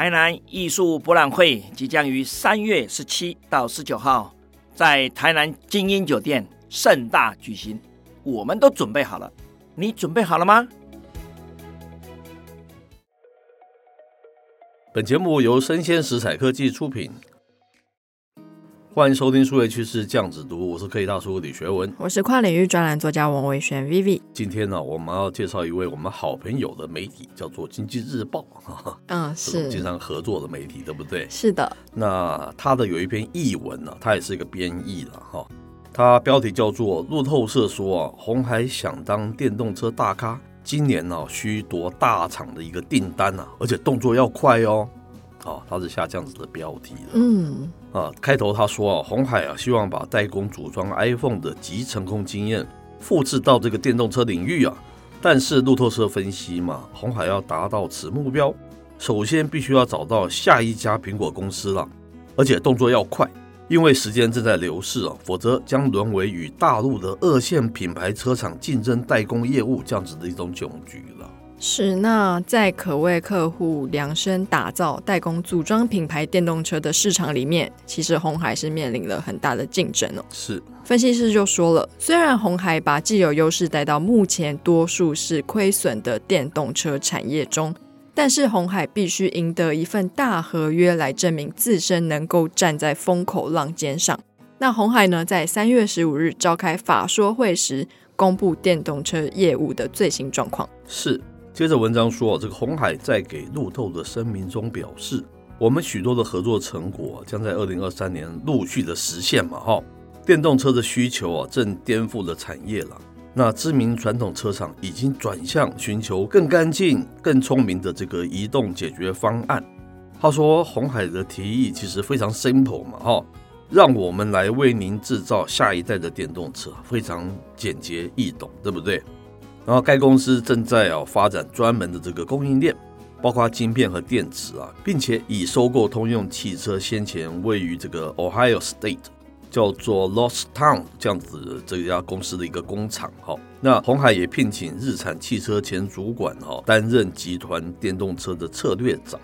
台南艺术博览会即将于三月十七到十九号在台南晶英酒店盛大举行，我们都准备好了，你准备好了吗？本节目由生鲜食材科技出品。欢迎收听数位趋势酱子读，我是科技大叔李学文，我是跨领域专栏作家王维轩 Vivi。今天呢、啊，我们要介绍一位我们好朋友的媒体，叫做《经济日报》。嗯，是经常合作的媒体，对不对？是的。那他的有一篇译文呢、啊，他也是一个编译了哈。他标题叫做《路透社说啊，红海想当电动车大咖，今年呢、啊、需夺大厂的一个订单啊，而且动作要快哦。哦，他是下这样子的标题的。嗯。啊，开头他说啊，鸿海啊希望把代工组装 iPhone 的集成功经验复制到这个电动车领域啊。但是路透社分析嘛，红海要达到此目标，首先必须要找到下一家苹果公司了，而且动作要快，因为时间正在流逝啊，否则将沦为与大陆的二线品牌车厂竞争代工业务这样子的一种窘局了。是，那在可为客户量身打造、代工组装品牌电动车的市场里面，其实红海是面临了很大的竞争哦。是，分析师就说了，虽然红海把既有优势带到目前多数是亏损的电动车产业中，但是红海必须赢得一份大合约来证明自身能够站在风口浪尖上。那红海呢，在三月十五日召开法说会时，公布电动车业务的最新状况。是。接着文章说，这个鸿海在给路透的声明中表示，我们许多的合作成果将在二零二三年陆续的实现嘛，哈。电动车的需求啊，正颠覆了产业了。那知名传统车厂已经转向寻求更干净、更聪明的这个移动解决方案。他说，鸿海的提议其实非常 simple 嘛，哈，让我们来为您制造下一代的电动车，非常简洁易懂，对不对？然后该公司正在啊发展专门的这个供应链，包括晶片和电池啊，并且已收购通用汽车先前位于这个 Ohio State 叫做 Lost Town 这样子这家公司的一个工厂。哈，那红海也聘请日产汽车前主管哈担任集团电动车的策略长。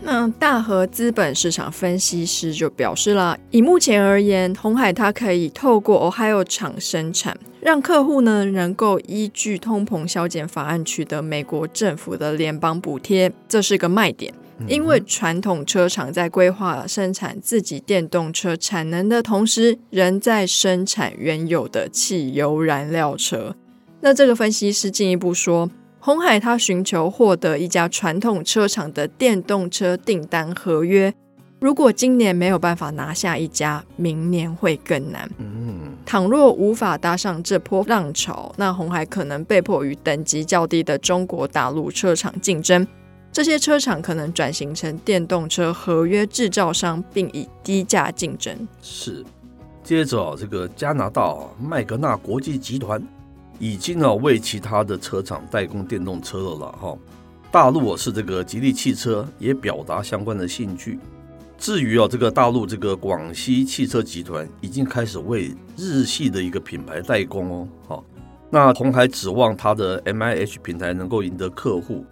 那大和资本市场分析师就表示了，以目前而言，红海它可以透过 Ohio 厂生产，让客户呢能够依据通膨削减法案取得美国政府的联邦补贴，这是个卖点。因为传统车厂在规划生产自己电动车产能的同时，仍在生产原有的汽油燃料车。那这个分析师进一步说。鸿海他寻求获得一家传统车厂的电动车订单合约，如果今年没有办法拿下一家，明年会更难。嗯，倘若无法搭上这波浪潮，那红海可能被迫与等级较低的中国大陆车厂竞争。这些车厂可能转型成电动车合约制造商，并以低价竞争。是，接着这个加拿大麦格纳国际集团。已经啊为其他的车厂代工电动车了了哈，大陆是这个吉利汽车也表达相关的兴趣。至于啊这个大陆这个广西汽车集团已经开始为日系的一个品牌代工哦，好，那红海指望它的 MIH 平台能够赢得客户，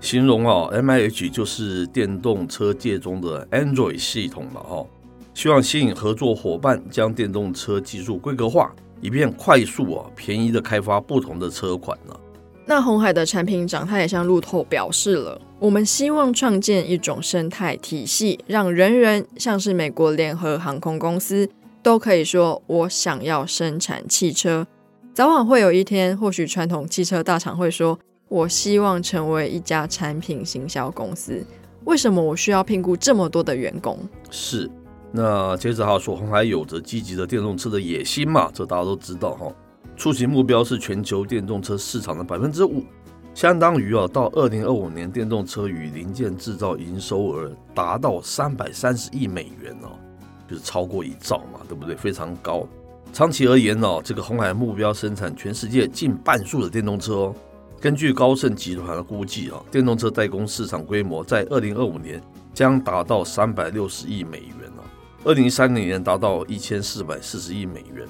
形容啊 MIH 就是电动车界中的 Android 系统了哈，希望吸引合作伙伴将电动车技术规格化。以便快速啊、便宜的开发不同的车款呢。那鸿海的产品长他也向路透表示了，我们希望创建一种生态体系，让人人像是美国联合航空公司都可以说我想要生产汽车。早晚会有一天，或许传统汽车大厂会说，我希望成为一家产品行销公司。为什么我需要聘雇这么多的员工？是。那接着他说，鸿海有着积极的电动车的野心嘛，这大家都知道哈。初期目标是全球电动车市场的百分之五，相当于啊，到二零二五年电动车与零件制造营收额达到三百三十亿美元哦，就是超过一兆嘛，对不对？非常高。长期而言哦，这个红海目标生产全世界近半数的电动车哦。根据高盛集团的估计啊，电动车代工市场规模在二零二五年将达到三百六十亿美元哦，二零三零年达到一千四百四十亿美元。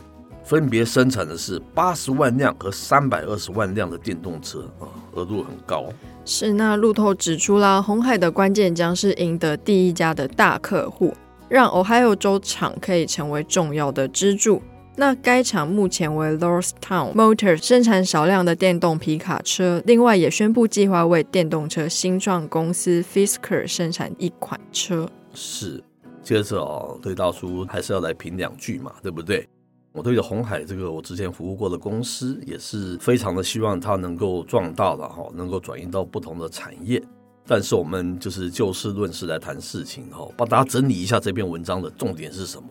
分别生产的是八十万辆和三百二十万辆的电动车啊，额度很高。是，那路透指出啦，红海的关键将是赢得第一家的大客户，让 Ohio 州厂可以成为重要的支柱。那该厂目前为 Lordstown Motors 生产少量的电动皮卡车，另外也宣布计划为电动车新创公司 Fisker 生产一款车。是，接着哦，对大叔还是要来评两句嘛，对不对？我对着红海这个我之前服务过的公司也是非常的希望它能够壮大了哈，能够转移到不同的产业。但是我们就是就事论事来谈事情哈，帮大家整理一下这篇文章的重点是什么？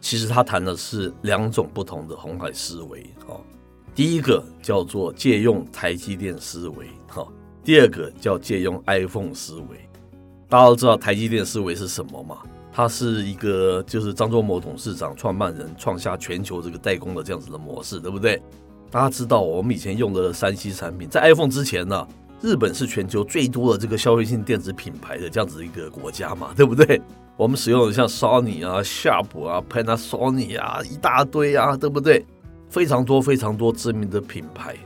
其实他谈的是两种不同的红海思维哈。第一个叫做借用台积电思维哈，第二个叫借用 iPhone 思维。大家都知道台积电思维是什么吗？它是一个，就是张忠谋董事长创办人创下全球这个代工的这样子的模式，对不对？大家知道我们以前用的三 C 产品，在 iPhone 之前呢，日本是全球最多的这个消费性电子品牌的这样子一个国家嘛，对不对？我们使用的像 Sony 啊、Sharp 啊、Panasonic 啊，一大堆啊，对不对？非常多非常多知名的品牌。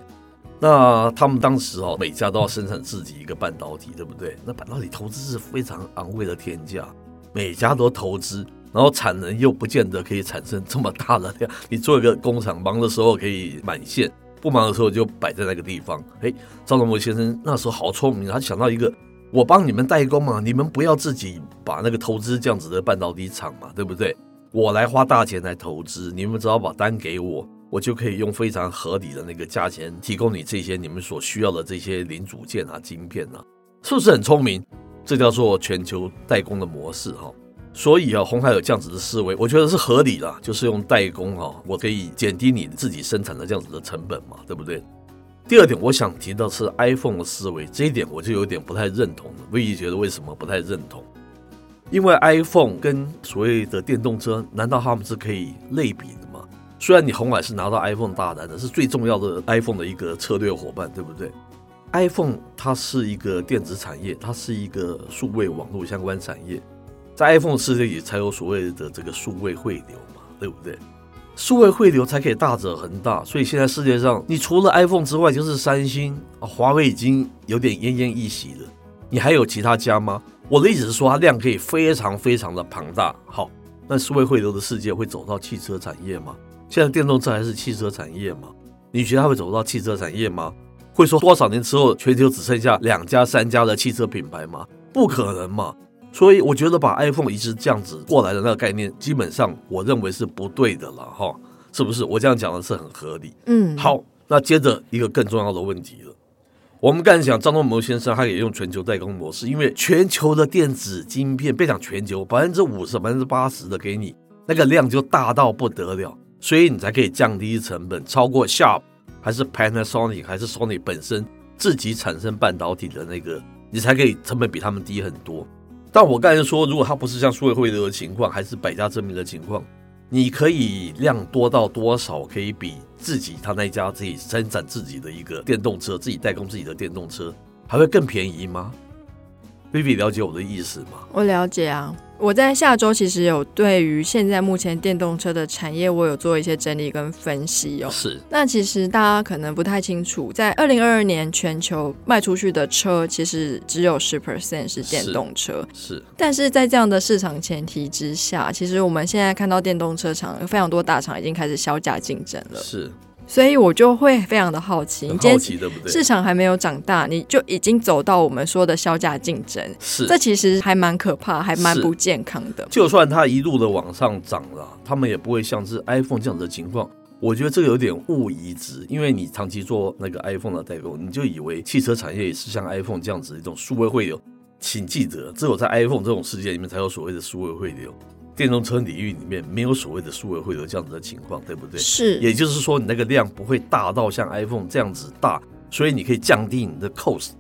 那他们当时哦，每家都要生产自己一个半导体，对不对？那半导体投资是非常昂贵的天价。每家都投资，然后产能又不见得可以产生这么大的量。你做一个工厂，忙的时候可以满线，不忙的时候就摆在那个地方。哎，赵忠谋先生那时候好聪明，他想到一个，我帮你们代工嘛，你们不要自己把那个投资这样子的半导体厂嘛，对不对？我来花大钱来投资，你们只要把单给我，我就可以用非常合理的那个价钱提供你这些你们所需要的这些零组件啊、晶片啊，是不是很聪明？这叫做全球代工的模式哈，所以啊，鸿海有这样子的思维，我觉得是合理的，就是用代工哈，我可以减低你自己生产的这样子的成本嘛，对不对？第二点，我想提到是 iPhone 的思维，这一点我就有点不太认同了。唯一觉得为什么不太认同？因为 iPhone 跟所谓的电动车，难道他们是可以类比的吗？虽然你红海是拿到 iPhone 大单的，是最重要的 iPhone 的一个策略伙伴，对不对？iPhone 它是一个电子产业，它是一个数位网络相关产业，在 iPhone 世界里才有所谓的这个数位汇流嘛，对不对？数位汇流才可以大者恒大，所以现在世界上你除了 iPhone 之外，就是三星啊，华为已经有点奄奄一息了。你还有其他家吗？我的意思是说，它量可以非常非常的庞大。好，那数位汇流的世界会走到汽车产业吗？现在电动车还是汽车产业吗？你觉得它会走到汽车产业吗？会说多少年之后，全球只剩下两家、三家的汽车品牌吗？不可能嘛！所以我觉得把 iPhone 移植这样子过来的那个概念，基本上我认为是不对的了，哈，是不是？我这样讲的是很合理。嗯，好，那接着一个更重要的问题了。我们刚才讲张忠谋先生，他也用全球代工模式，因为全球的电子晶片，别讲全球，百分之五十、百分之八十的给你，那个量就大到不得了，所以你才可以降低成本，超过 Sharp。还是 Panasonic 还是 Sony 本身自己产生半导体的那个，你才可以成本比他们低很多。但我刚才说，如果它不是像数位汇流的情况，还是百家争鸣的情况，你可以量多到多少可以比自己他那一家自己生产自己的一个电动车，自己代工自己的电动车，还会更便宜吗？Vivi 了解我的意思吗？我了解啊。我在下周其实有对于现在目前电动车的产业，我有做一些整理跟分析哦。是。那其实大家可能不太清楚，在二零二二年全球卖出去的车，其实只有十 percent 是电动车。是。是。但是在这样的市场前提之下，其实我们现在看到电动车厂有非常多大厂已经开始削价竞争了。是。所以我就会非常的好奇，很好奇对不对？市场还没有长大，你就已经走到我们说的削价竞争，是这其实还蛮可怕，还蛮不健康的。就算它一路的往上涨了，他们也不会像是 iPhone 这样的情况。我觉得这个有点误移植，因为你长期做那个 iPhone 的代工，你就以为汽车产业也是像 iPhone 这样子一种数位汇流。请记得，只有在 iPhone 这种世界里面才有所谓的数位汇流。电动车领域里面没有所谓的数位汇流这样子的情况，对不对？是，也就是说，你那个量不会大到像 iPhone 这样子大，所以你可以降低你的 cost。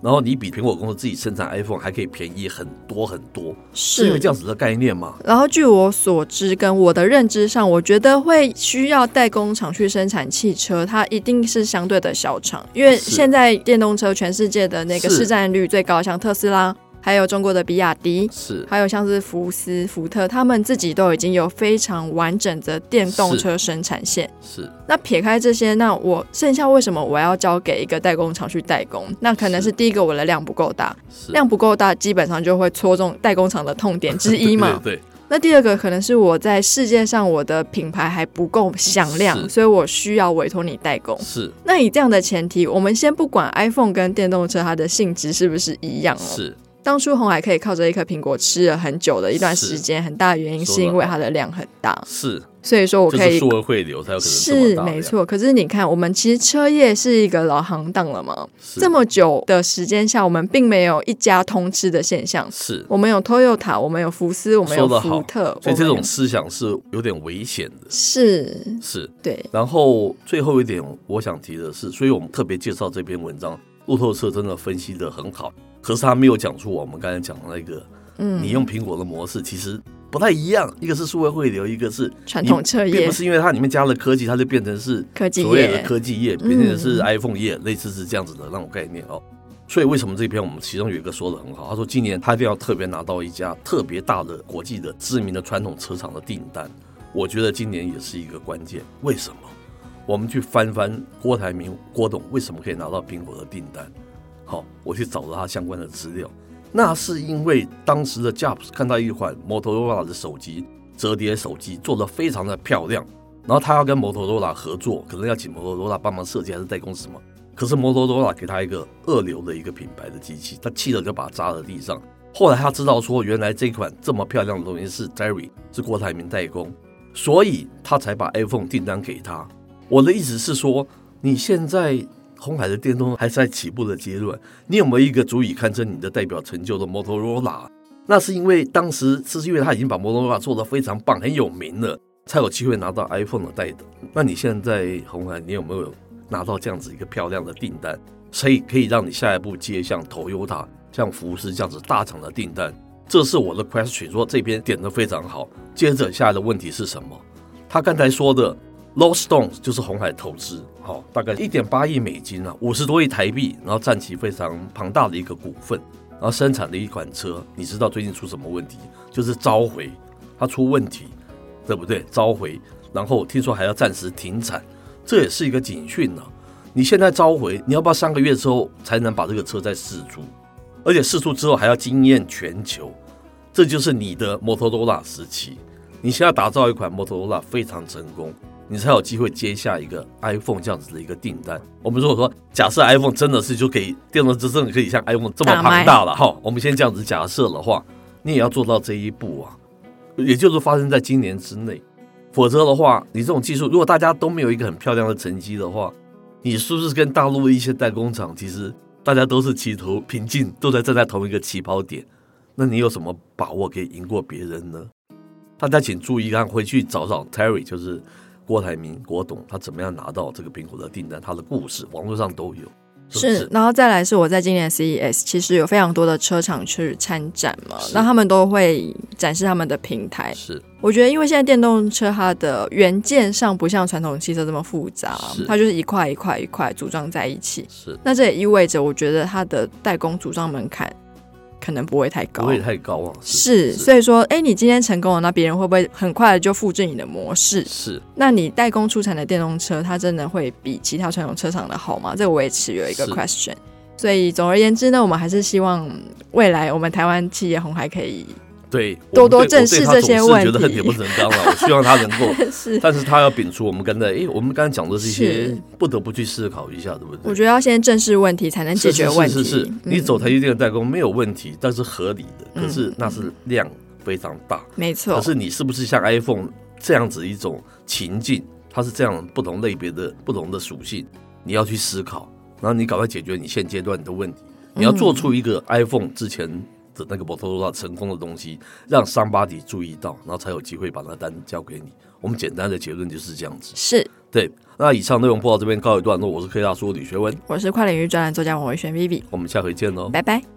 然后你比苹果公司自己生产 iPhone 还可以便宜很多很多，是因为这样子的概念吗？然后据我所知跟我的认知上，我觉得会需要代工厂去生产汽车，它一定是相对的小厂，因为现在电动车全世界的那个市占率最高，像特斯拉。还有中国的比亚迪，是，还有像是福斯、福特，他们自己都已经有非常完整的电动车生产线。是，是那撇开这些，那我剩下为什么我要交给一个代工厂去代工？那可能是第一个，我的量不够大，量不够大，基本上就会戳中代工厂的痛点之一嘛。对，对，对。那第二个可能是我在世界上我的品牌还不够响亮，所以我需要委托你代工。是。那以这样的前提，我们先不管 iPhone 跟电动车它的性质是不是一样哦。是。当初红海可以靠着一颗苹果吃了很久的一段时间，很大的原因是因为它的量很大。是，所以说我可以数额汇流才有可能是没错。可是你看，我们其实车业是一个老行当了嘛，这么久的时间下，我们并没有一家通吃的现象。是，我们有 Toyota，我们有福斯，我们有福特，所以这种思想是有点危险的。是是，对。然后最后一点，我想提的是，所以我们特别介绍这篇文章，路透社真的分析的很好。可是他没有讲出我们刚才讲的那个，嗯，你用苹果的模式其实不太一样，一个是数位汇流，一个是传统车业，并不是因为它里面加了科技，它就变成是科技所谓的科技业，变成是 iPhone 业，类似是这样子的那种概念哦。所以为什么这篇我们其中有一个说的很好，他说今年他一定要特别拿到一家特别大的国际的知名的传统车厂的订单，我觉得今年也是一个关键。为什么？我们去翻翻郭台铭郭董为什么可以拿到苹果的订单？好，我去找了他相关的资料。那是因为当时的 Jobs 看到一款 Motorola 的手机，折叠手机做得非常的漂亮，然后他要跟 Motorola 合作，可能要请 Motorola 帮忙设计还是代工什么。可是 Motorola 给他一个二流的一个品牌的机器，他气得就把它砸在地上。后来他知道说，原来这款这么漂亮的东西是 Jerry 是郭台铭代工，所以他才把 iPhone 订单给他。我的意思是说，你现在。红海的电动还是在起步的阶段，你有没有一个足以堪称你的代表成就的摩托罗拉？那是因为当时是因为他已经把摩托罗拉做得非常棒、很有名了，才有机会拿到 iPhone 的代工。那你现在红海，你有没有拿到这样子一个漂亮的订单，所以可以让你下一步接像 Toyota、像福斯这样子大厂的订单？这是我的 question，说这边点得非常好。接着下来的问题是什么？他刚才说的。Lordstown 就是红海投资，好，大概一点八亿美金啊，五十多亿台币，然后占其非常庞大的一个股份，然后生产的一款车，你知道最近出什么问题？就是召回，它出问题，对不对？召回，然后听说还要暂时停产，这也是一个警讯呢。你现在召回，你要不要三个月之后才能把这个车再试出？而且试出之后还要惊艳全球，这就是你的摩托罗拉时期。你现在打造一款摩托罗拉非常成功。你才有机会接下一个 iPhone 这样子的一个订单。我们如果说假设 iPhone 真的是就可以电动车真的可以像 iPhone 这么庞大了哈，我们先这样子假设的话，你也要做到这一步啊，也就是发生在今年之内。否则的话，你这种技术如果大家都没有一个很漂亮的成绩的话，你是不是跟大陆的一些代工厂其实大家都是齐头平进，都在站在同一个起跑点？那你有什么把握可以赢过别人呢？大家请注意看，回去找找 Terry 就是。郭台铭，郭董他怎么样拿到这个苹果的订单？他的故事网络上都有，是，是，然后再来是我在今年 CES，其实有非常多的车厂去参展嘛，那他们都会展示他们的平台。是，我觉得因为现在电动车它的元件上不像传统汽车这么复杂，它就是一块一块一块组装在一起。是，那这也意味着我觉得它的代工组装门槛。可能不会太高，不会太高啊。是，是，所以说，哎，你今天成功了，那别人会不会很快的就复制你的模式？是，那你代工出产的电动车，它真的会比其他传统车厂的好吗？这个我也持有一个 question。所以总而言之呢，我们还是希望未来我们台湾企业红海可以。对，多多正视这些问题。我觉得恨铁不成钢了，我希望他能够，是，但是他要摒除我们刚才，哎，我们刚才讲的这些，不得不去思考一下，对不对？我觉得要先正视问题，才能解决问题。是是，是，是，嗯、你走台积电的代工没有问题，但是合理的，可是那是量非常大，没错。可是你是不是像 iPhone 这样子一种情境，它是这样不同类别的不同的属性，你要去思考，然后你赶快解决你现阶段的问题，你要做出一个 iPhone 之前。的那个摩托罗拉成功的东西，让 somebody 注意到，然后才有机会把那单交给你。我们简单的结论就是这样子。是对。那以上内容播到这边告一段落，我是科大叔李学文，我是跨领域专栏作家王维轩 Vivi，我们下回见喽，拜拜。